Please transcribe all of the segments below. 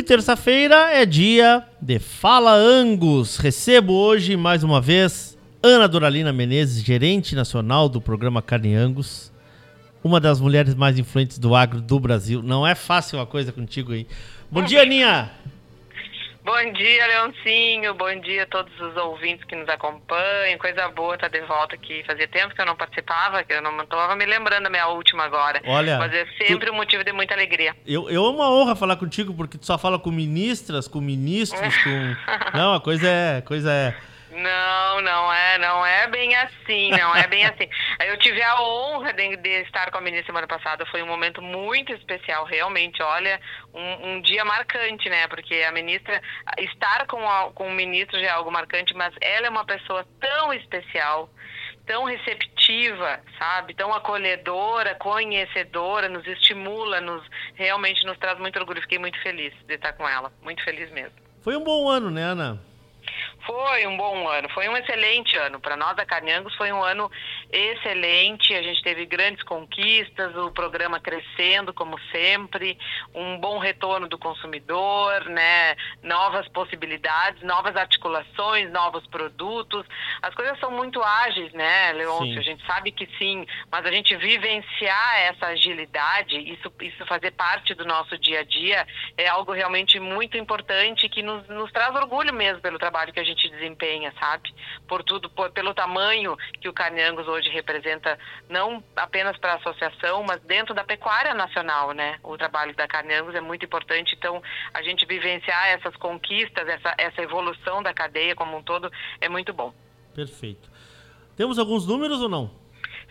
E terça-feira é dia de Fala Angus. Recebo hoje mais uma vez Ana Doralina Menezes, gerente nacional do programa Carne Angus, uma das mulheres mais influentes do agro do Brasil. Não é fácil uma coisa contigo aí. Bom dia, Aninha! Bom dia, Leoncinho. Bom dia a todos os ouvintes que nos acompanham. Coisa boa estar de volta aqui. Fazia tempo que eu não participava, que eu não estava me lembrando da minha última agora. Olha, Mas é sempre tu... um motivo de muita alegria. Eu, eu é uma honra falar contigo, porque tu só fala com ministras, com ministros, com. Não, a coisa é. Coisa é não, não é, não é bem assim, não é bem assim. Eu tive a honra de, de, estar com a ministra semana passada, foi um momento muito especial, realmente, olha, um, um dia marcante, né? Porque a ministra, estar com, a, com o ministro já é algo marcante, mas ela é uma pessoa tão especial, tão receptiva, sabe? Tão acolhedora, conhecedora, nos estimula, nos realmente nos traz muito orgulho. Fiquei muito feliz de estar com ela, muito feliz mesmo. Foi um bom ano, né, Ana? Foi um bom ano, foi um excelente ano. Para nós da Carniangos foi um ano excelente, a gente teve grandes conquistas, o programa crescendo como sempre, um bom retorno do consumidor, né? novas possibilidades, novas articulações, novos produtos. As coisas são muito ágeis, né, Leôncio? A gente sabe que sim, mas a gente vivenciar essa agilidade, isso, isso fazer parte do nosso dia a dia, é algo realmente muito importante que nos, nos traz orgulho mesmo pelo trabalho que a gente desempenha, sabe? Por tudo, por, pelo tamanho que o Carniangos hoje representa, não apenas para a associação, mas dentro da pecuária nacional, né? O trabalho da Carniangos é muito importante, então a gente vivenciar essas conquistas, essa, essa evolução da cadeia como um todo é muito bom. Perfeito. Temos alguns números ou não?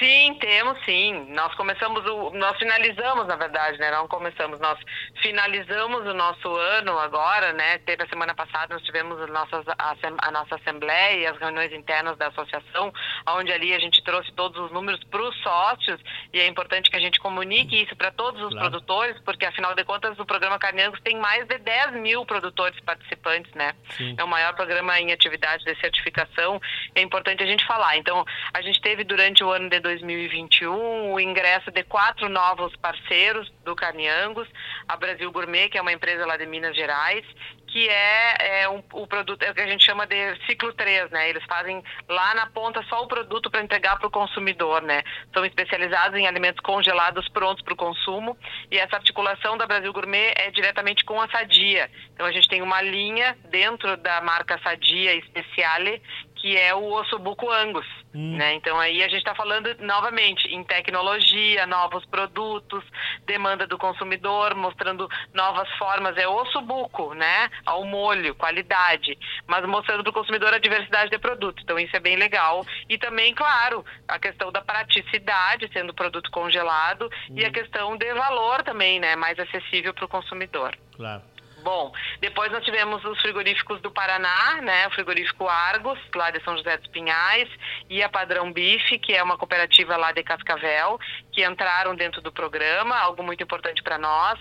Sim, temos sim. Nós começamos o, nós finalizamos, na verdade, né? Não começamos, nós finalizamos o nosso ano agora, né? Teve a semana passada, nós tivemos a nossa, a, nossa assembleia e as reuniões internas da associação, onde ali a gente trouxe todos os números para os sócios e é importante que a gente comunique isso para todos os claro. produtores, porque afinal de contas o programa Carnegos tem mais de 10 mil produtores participantes, né? Sim. É o maior programa em atividade de certificação. É importante a gente falar. Então, a gente teve durante o ano de 2021 o ingresso de quatro novos parceiros do Carniangos, a Brasil Gourmet, que é uma empresa lá de Minas Gerais, que é, é um, o produto é o que a gente chama de ciclo 3, né? Eles fazem lá na ponta só o produto para entregar para o consumidor, né? São especializados em alimentos congelados prontos para o consumo e essa articulação da Brasil Gourmet é diretamente com a Sadia. Então a gente tem uma linha dentro da marca Sadia Speciale que é o ossobuco angus, hum. né? Então aí a gente está falando novamente em tecnologia, novos produtos, demanda do consumidor, mostrando novas formas, é ossobuco, né? Ao molho, qualidade, mas mostrando para o consumidor a diversidade de produto. Então isso é bem legal e também, claro, a questão da praticidade, sendo produto congelado hum. e a questão de valor também, né? Mais acessível para o consumidor. Claro. Bom, depois nós tivemos os frigoríficos do Paraná, né? O frigorífico Argos, lá de São José dos Pinhais, e a Padrão Bife, que é uma cooperativa lá de Cascavel, que entraram dentro do programa, algo muito importante para nós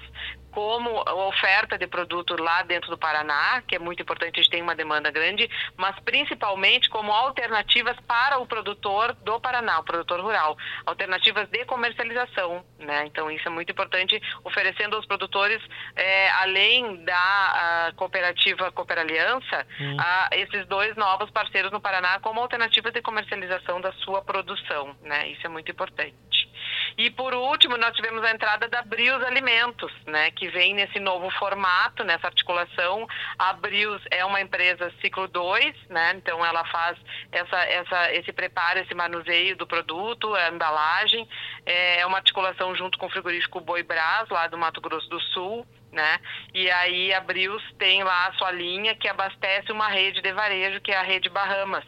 como oferta de produto lá dentro do Paraná, que é muito importante, a gente tem uma demanda grande, mas principalmente como alternativas para o produtor do Paraná, o produtor rural, alternativas de comercialização, né? Então isso é muito importante, oferecendo aos produtores, é, além da cooperativa Cooper Aliança, hum. a, esses dois novos parceiros no Paraná como alternativa de comercialização da sua produção, né? Isso é muito importante. E por último, nós tivemos a entrada da Brios Alimentos, né, que vem nesse novo formato, nessa articulação. A Brios é uma empresa ciclo 2, né? Então ela faz essa, essa, esse preparo, esse manuseio do produto, a embalagem. É uma articulação junto com o frigorífico Boi Brás, lá do Mato Grosso do Sul. Né? E aí a Brios tem lá a sua linha que abastece uma rede de varejo, que é a rede Bahamas,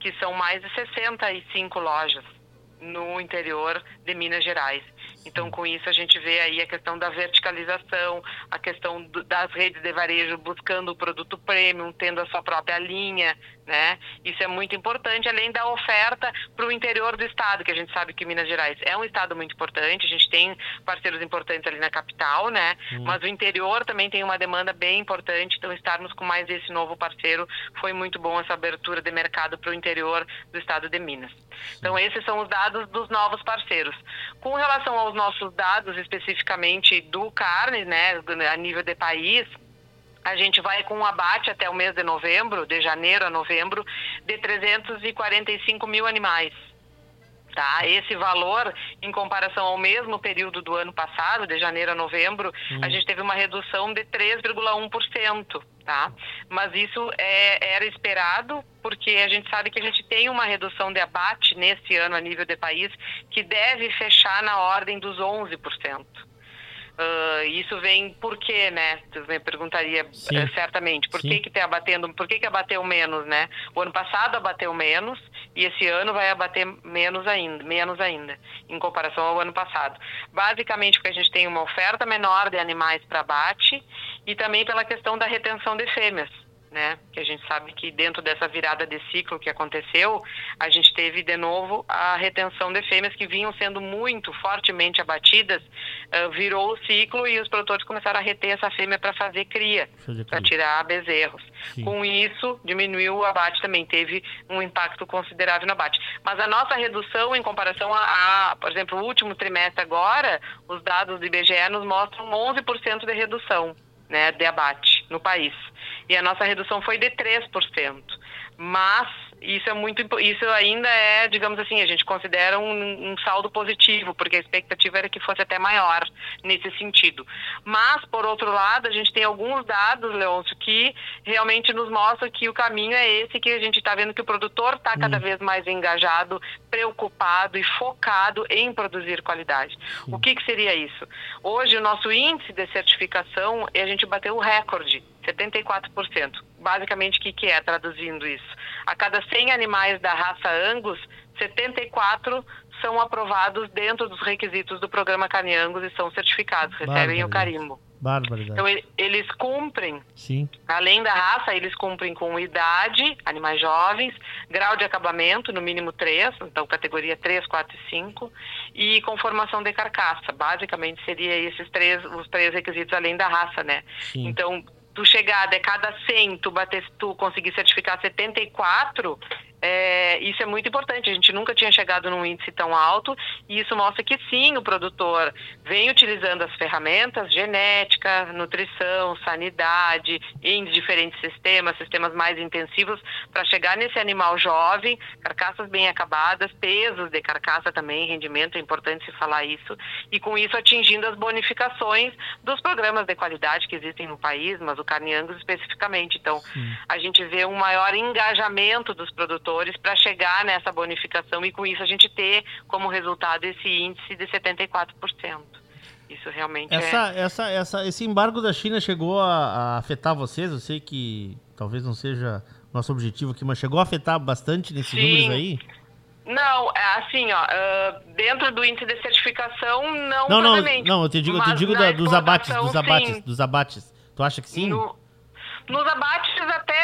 que são mais de 65 lojas no interior de Minas Gerais. Então, com isso, a gente vê aí a questão da verticalização, a questão do, das redes de varejo buscando o produto premium, tendo a sua própria linha, né? Isso é muito importante, além da oferta para o interior do estado, que a gente sabe que Minas Gerais é um estado muito importante, a gente tem parceiros importantes ali na capital, né? Hum. Mas o interior também tem uma demanda bem importante, então estarmos com mais esse novo parceiro foi muito bom essa abertura de mercado para o interior do estado de Minas. Então, esses são os dados dos novos parceiros. Com relação aos nossos dados, especificamente do carne, né, a nível de país, a gente vai com um abate até o mês de novembro, de janeiro a novembro, de 345 mil animais. Tá? Esse valor, em comparação ao mesmo período do ano passado, de janeiro a novembro, hum. a gente teve uma redução de 3,1%. Tá? Mas isso é, era esperado, porque a gente sabe que a gente tem uma redução de abate nesse ano a nível de país que deve fechar na ordem dos 11%. Uh, isso vem por quê, né? Tu me perguntaria uh, certamente. Por Sim. que que tá abatendo? Por que que abateu menos, né? O ano passado abateu menos e esse ano vai abater menos ainda, menos ainda, em comparação ao ano passado. Basicamente porque a gente tem uma oferta menor de animais para abate e também pela questão da retenção de fêmeas né? Que a gente sabe que dentro dessa virada de ciclo que aconteceu, a gente teve de novo a retenção de fêmeas que vinham sendo muito fortemente abatidas, uh, virou o ciclo e os produtores começaram a reter essa fêmea para fazer cria, para tirar bezerros. Sim. Com isso, diminuiu o abate também, teve um impacto considerável no abate. Mas a nossa redução em comparação a, a por exemplo, o último trimestre agora, os dados do IBGE nos mostram 11% de redução né, de abate no país. E a nossa redução foi de 3%. Mas isso é muito isso ainda é, digamos assim, a gente considera um, um, saldo positivo, porque a expectativa era que fosse até maior nesse sentido. Mas, por outro lado, a gente tem alguns dados, Leôncio, que realmente nos mostram que o caminho é esse, que a gente está vendo que o produtor está cada hum. vez mais engajado, preocupado e focado em produzir qualidade. Hum. O que, que seria isso? Hoje, o nosso índice de certificação, a gente bateu o recorde 74%. Basicamente, o que, que é traduzindo isso? A cada 100 animais da raça Angus, 74 são aprovados dentro dos requisitos do programa Carne Angus e são certificados, recebem o carimbo. Barbaridade. Então, eles cumprem, Sim. além da raça, eles cumprem com idade, animais jovens, grau de acabamento, no mínimo 3, então categoria 3, 4 e 5, e conformação de carcaça. Basicamente, seria esses três, os três requisitos além da raça, né? Sim. Então, tu chegar de cada 100, tu, bater, tu conseguir certificar 74, é, isso é muito importante. A gente nunca tinha chegado num índice tão alto e isso mostra que sim, o produtor vem utilizando as ferramentas genética, nutrição, sanidade, em diferentes sistemas, sistemas mais intensivos, para chegar nesse animal jovem, carcaças bem acabadas, pesos de carcaça também, rendimento, é importante se falar isso, e com isso atingindo as bonificações dos programas de qualidade que existem no país, mas o carne Angus especificamente. Então, sim. a gente vê um maior engajamento dos produtores produtores para chegar nessa bonificação e com isso a gente ter como resultado esse índice de 74%. Isso realmente essa, é... Essa, essa, esse embargo da China chegou a, a, afetar vocês? Eu sei que talvez não seja nosso objetivo aqui, mas chegou a afetar bastante nesses Sim. números aí? Não, é assim, ó, dentro do índice de certificação, não Não, não, não eu te digo, eu te digo da, dos abates, dos abates, sim. dos abates. Tu acha que sim? No, nos abates até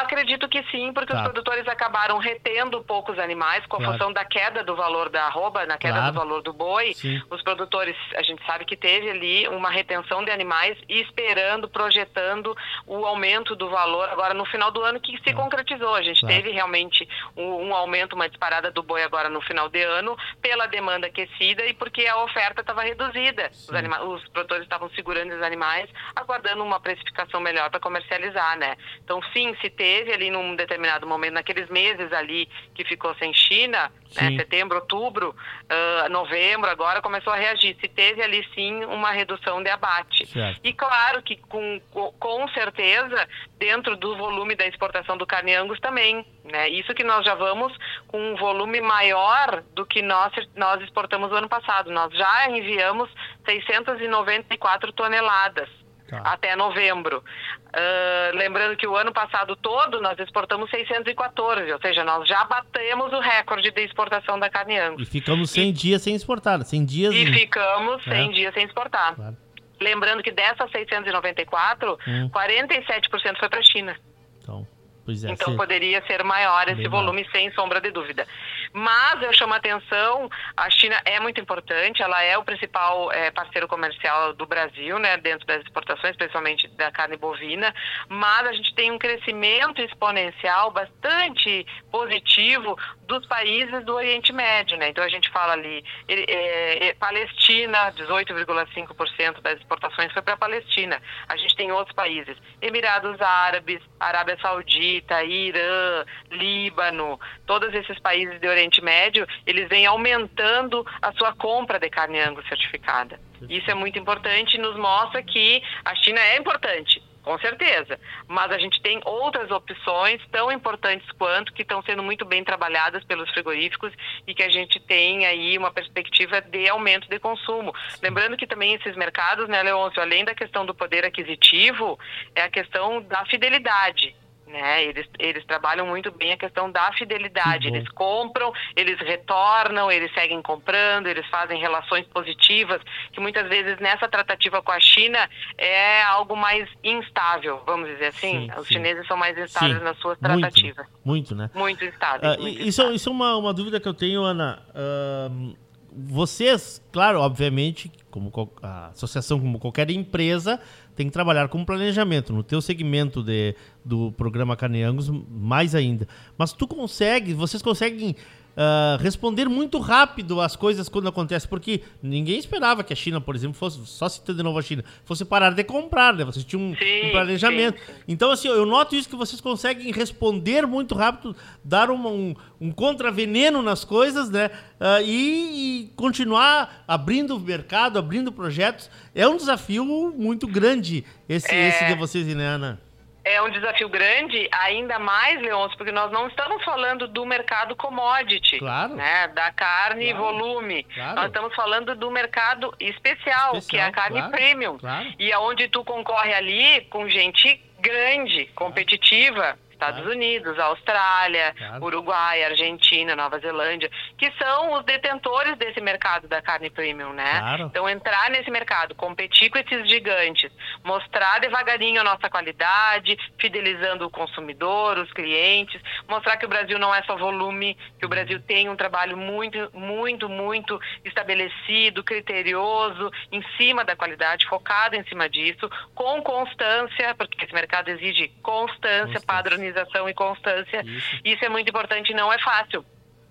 acredito que sim, porque tá. os produtores acabaram retendo poucos animais com a claro. função da queda do valor da arroba, na queda claro. do valor do boi. Sim. Os produtores, a gente sabe que teve ali uma retenção de animais esperando, projetando o aumento do valor agora no final do ano que se concretizou. A gente claro. teve realmente um, um, aumento, uma disparada do boi agora no final de ano pela demanda aquecida e porque a oferta estava reduzida. Os, os produtores estavam segurando os animais, aguardando uma precificação melhor para comercializar né? Então, sim, se teve ali num determinado momento, naqueles meses ali que ficou sem China, né? setembro, outubro, uh, novembro, agora começou a reagir. Se teve ali sim uma redução de abate. Certo. E claro que com, com certeza, dentro do volume da exportação do carne angus também. Né? Isso que nós já vamos com um volume maior do que nós, nós exportamos no ano passado. Nós já enviamos 694 toneladas tá. até novembro. Uh, lembrando que o ano passado todo nós exportamos 614, ou seja, nós já batemos o recorde de exportação da carne angus. E ficamos 100 e, dias sem exportar, 100 dias... E ficamos 100 é. dias sem exportar. Claro. Lembrando que dessas 694, hum. 47% foi para a China. Então, pois é, então poderia ser maior esse volume, sem sombra de dúvida. Mas eu chamo a atenção, a China é muito importante, ela é o principal é, parceiro comercial do Brasil, né, dentro das exportações, principalmente da carne bovina, mas a gente tem um crescimento exponencial bastante positivo dos países do Oriente Médio, né? Então a gente fala ali, é, é, Palestina, 18,5% das exportações foi para a Palestina. A gente tem outros países, Emirados Árabes, Arábia Saudita, Irã, Líbano, todos esses países do Oriente Médio, eles vêm aumentando a sua compra de carne angus certificada. Isso é muito importante e nos mostra que a China é importante, com certeza. Mas a gente tem outras opções tão importantes quanto que estão sendo muito bem trabalhadas pelos frigoríficos e que a gente tem aí uma perspectiva de aumento de consumo. Lembrando que também esses mercados, né, Leôncio, além da questão do poder aquisitivo, é a questão da fidelidade. Né? Eles, eles trabalham muito bem a questão da fidelidade. Eles compram, eles retornam, eles seguem comprando, eles fazem relações positivas, que muitas vezes nessa tratativa com a China é algo mais instável, vamos dizer assim. Sim, Os sim. chineses são mais instáveis sim. nas suas tratativas. Muito, muito né? Muito instáveis. Uh, muito isso, isso é uma, uma dúvida que eu tenho, Ana. Uh, vocês, claro, obviamente, como a associação, como qualquer empresa, tem que trabalhar com planejamento. No teu segmento de, do programa Caneangos, mais ainda. Mas tu consegue, vocês conseguem uh, responder muito rápido as coisas quando acontecem, porque ninguém esperava que a China, por exemplo, fosse, só citando de novo a China, fosse parar de comprar, né? Vocês tinham um, sim, um planejamento. Sim. Então, assim, eu noto isso que vocês conseguem responder muito rápido, dar uma, um, um contraveneno nas coisas, né? Uh, e, e, continuar abrindo o mercado, abrindo projetos. É um desafio muito grande esse, é... esse de vocês, né, Ana? É um desafio grande, ainda mais, Leôncio, porque nós não estamos falando do mercado commodity, claro. né, da carne e volume. Claro. Nós estamos falando do mercado especial, especial que é a carne claro, premium. E aonde tu concorre ali com gente grande, competitiva. Estados claro. Unidos, Austrália, claro. Uruguai, Argentina, Nova Zelândia, que são os detentores desse mercado da carne premium, né? Claro. Então entrar nesse mercado, competir com esses gigantes, mostrar devagarinho a nossa qualidade, fidelizando o consumidor, os clientes, mostrar que o Brasil não é só volume, que o uhum. Brasil tem um trabalho muito, muito, muito estabelecido, criterioso, em cima da qualidade, focado em cima disso, com constância, porque esse mercado exige constância, constância. padronização organização e constância. Isso, Isso é muito importante não é fácil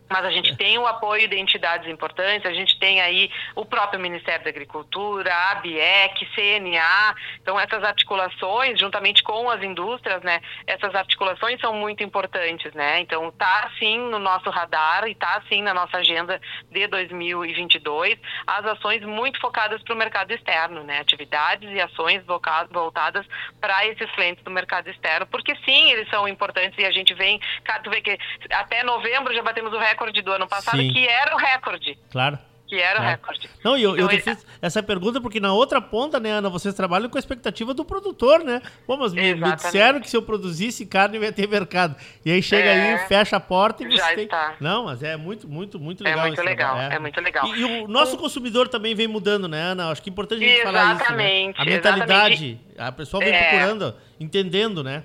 mas a gente tem o apoio de entidades importantes, a gente tem aí o próprio Ministério da Agricultura, a ABIEC, CNA, então essas articulações, juntamente com as indústrias, né, essas articulações são muito importantes, né, então tá sim no nosso radar e tá sim na nossa agenda de 2022, as ações muito focadas para o mercado externo, né, atividades e ações voltadas para esses clientes do mercado externo, porque sim, eles são importantes e a gente vem, tu vê que até novembro já batemos o recorde recorde do ano passado, Sim. que era o recorde. Claro. Que era o recorde. Não, eu, então, eu fiz essa pergunta porque na outra ponta, né, Ana, vocês trabalham com a expectativa do produtor, né? Pô, mas me, me disseram que se eu produzisse carne ia ter mercado. E aí chega é, aí, fecha a porta e você já tem... está. Não, mas é muito, muito, muito legal. É muito legal, é. é. muito legal. E, e o nosso um... consumidor também vem mudando, né, Ana? Acho que é importante a gente exatamente, falar isso. Né? A mentalidade, exatamente. a pessoa vem é... procurando, entendendo, né?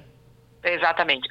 Exatamente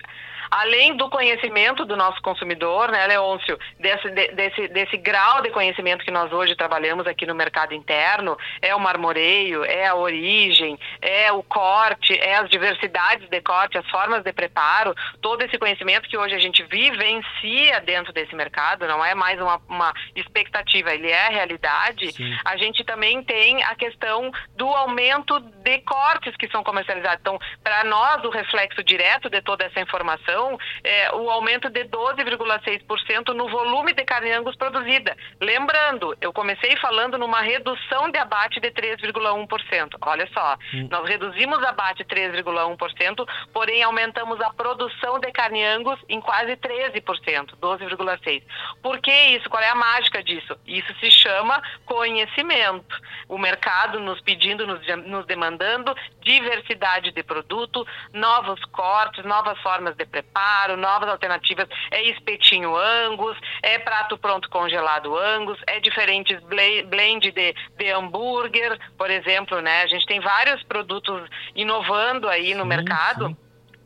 além do conhecimento do nosso consumidor, né, Leôncio, desse, desse, desse grau de conhecimento que nós hoje trabalhamos aqui no mercado interno, é o marmoreio, é a origem, é o corte, é as diversidades de corte, as formas de preparo, todo esse conhecimento que hoje a gente vivencia dentro desse mercado, não é mais uma, uma expectativa, ele é realidade. Sim. A gente também tem a questão do aumento de cortes que são comercializados. Então, para nós, o reflexo direto de toda essa informação é, o aumento de 12,6% no volume de carne angus produzida. Lembrando, eu comecei falando numa redução de abate de 3,1%. Olha só, hum. nós reduzimos abate 3,1%, porém aumentamos a produção de carne angus em quase 13%, 12,6%. Por que isso? Qual é a mágica disso? Isso se chama conhecimento. O mercado nos pedindo, nos, nos demandando diversidade de produto, novos cortes, novas formas de preparo preparo, novas alternativas. É espetinho angus, é prato pronto congelado angus, é diferentes blend de, de hambúrguer, por exemplo, né? A gente tem vários produtos inovando aí no sim, mercado. Sim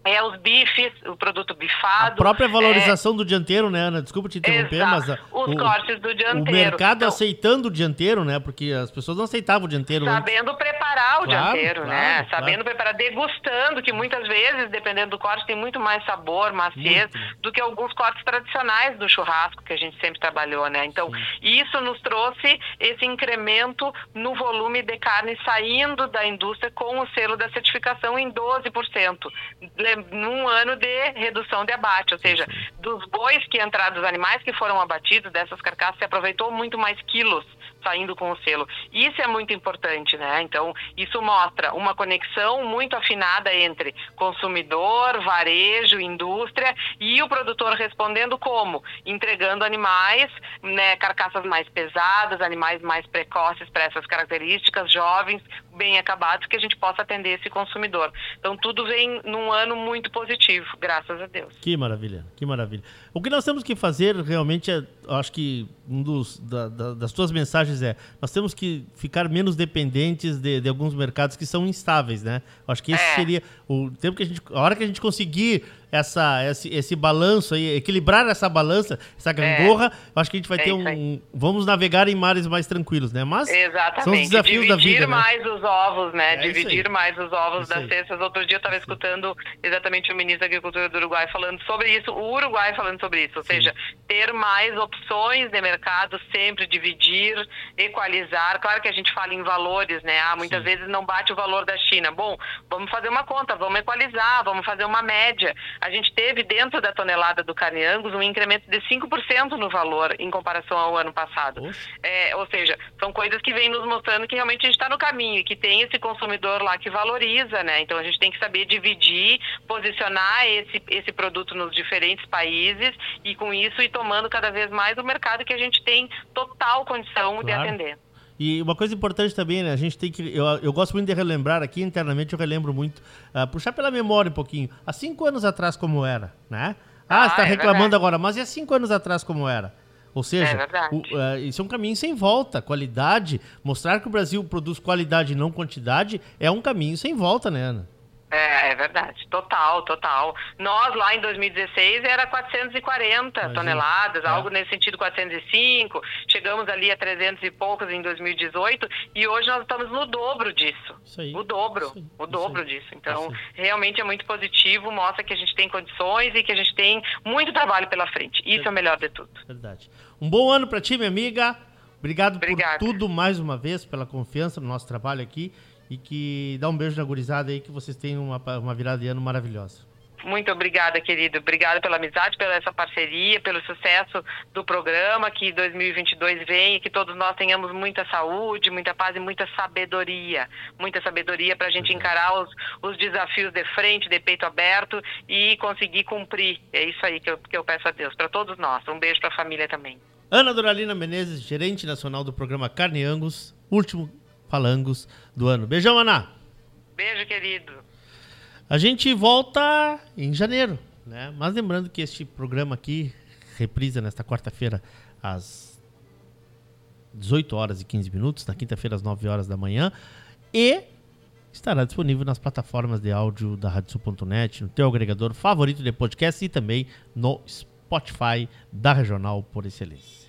é os bifes, o produto bifado. A própria valorização é... do dianteiro, né, Ana? Desculpa te interromper, Exato. mas... A, os o, cortes do dianteiro. O mercado então, aceitando o dianteiro, né? Porque as pessoas não aceitavam o dianteiro Sabendo antes. preparar o claro, dianteiro, claro, né? Claro. Sabendo preparar, degustando, que muitas vezes, dependendo do corte, tem muito mais sabor, maciez, muito. do que alguns cortes tradicionais do churrasco, que a gente sempre trabalhou, né? Então, Sim. isso nos trouxe esse incremento no volume de carne saindo da indústria com o selo da certificação em 12% num ano de redução de abate, ou seja, dos bois que entraram, dos animais que foram abatidos, dessas carcaças, se aproveitou muito mais quilos saindo com o selo. Isso é muito importante, né? Então, isso mostra uma conexão muito afinada entre consumidor, varejo, indústria e o produtor respondendo como? Entregando animais, né, carcaças mais pesadas, animais mais precoces para essas características, jovens, bem acabados, que a gente possa atender esse consumidor. Então, tudo vem num ano muito positivo, graças a Deus. Que maravilha, que maravilha. O que nós temos que fazer realmente é, acho que um dos da, da, das tuas mensagens é, nós temos que ficar menos dependentes de, de alguns mercados que são instáveis, né? Acho que esse é. seria o tempo que a gente, a hora que a gente conseguir essa, esse, esse balanço aí, equilibrar essa balança, essa gangorra, é. acho que a gente vai é ter um. Vamos navegar em mares mais tranquilos, né? Mas Exatamente. são os desafios Dividir da vida. Dividir né? mais né? os ovos, né? É Dividir mais os ovos das cestas. Outro dia eu estava escutando exatamente o ministro da Agricultura do Uruguai falando sobre isso, o Uruguai falando sobre isso, ou Sim. seja, ter mais opções de mercado, sempre dividir, equalizar. Claro que a gente fala em valores, né? Ah, muitas Sim. vezes não bate o valor da China. Bom, vamos fazer uma conta, vamos equalizar, vamos fazer uma média a gente teve dentro da tonelada do carne Angus um incremento de 5% no valor em comparação ao ano passado. É, ou seja, são coisas que vêm nos mostrando que realmente a gente está no caminho e que tem esse consumidor lá que valoriza, né? Então a gente tem que saber dividir, posicionar esse, esse produto nos diferentes países e com isso ir tomando cada vez mais o mercado que a gente tem total condição claro. de atender. E uma coisa importante também, né? A gente tem que. Eu, eu gosto muito de relembrar aqui, internamente eu relembro muito, uh, puxar pela memória um pouquinho. Há cinco anos atrás, como era, né? Ah, ah você está é reclamando verdade. agora, mas e há cinco anos atrás, como era? Ou seja, é o, uh, isso é um caminho sem volta. Qualidade, mostrar que o Brasil produz qualidade e não quantidade, é um caminho sem volta, né, Ana? É, é verdade, total, total. Nós lá em 2016 era 440 Imagina. toneladas, é. algo nesse sentido 405, chegamos ali a 300 e poucos em 2018 e hoje nós estamos no dobro disso. Isso aí. O dobro, aí. o dobro disso. Então, realmente é muito positivo, mostra que a gente tem condições e que a gente tem muito trabalho pela frente. Isso é, é o melhor de tudo. Verdade. Um bom ano para ti, minha amiga. Obrigado Obrigada. por tudo mais uma vez, pela confiança no nosso trabalho aqui e que dá um beijo na gurizada aí, que vocês tenham uma, uma virada de ano maravilhosa. Muito obrigada, querido. Obrigada pela amizade, pela essa parceria, pelo sucesso do programa, que 2022 venha, que todos nós tenhamos muita saúde, muita paz e muita sabedoria. Muita sabedoria para a gente encarar os, os desafios de frente, de peito aberto e conseguir cumprir. É isso aí que eu, que eu peço a Deus, para todos nós. Um beijo para a família também. Ana Doralina Menezes, gerente nacional do programa Carne Angus, último falangos do ano. Beijão, Ana. Beijo, querido. A gente volta em janeiro, né? Mas lembrando que este programa aqui reprisa nesta quarta-feira às 18 horas e 15 minutos, na quinta-feira às 9 horas da manhã e estará disponível nas plataformas de áudio da radiosul.net, no teu agregador favorito de podcast e também no Spotify da Regional por Excelência.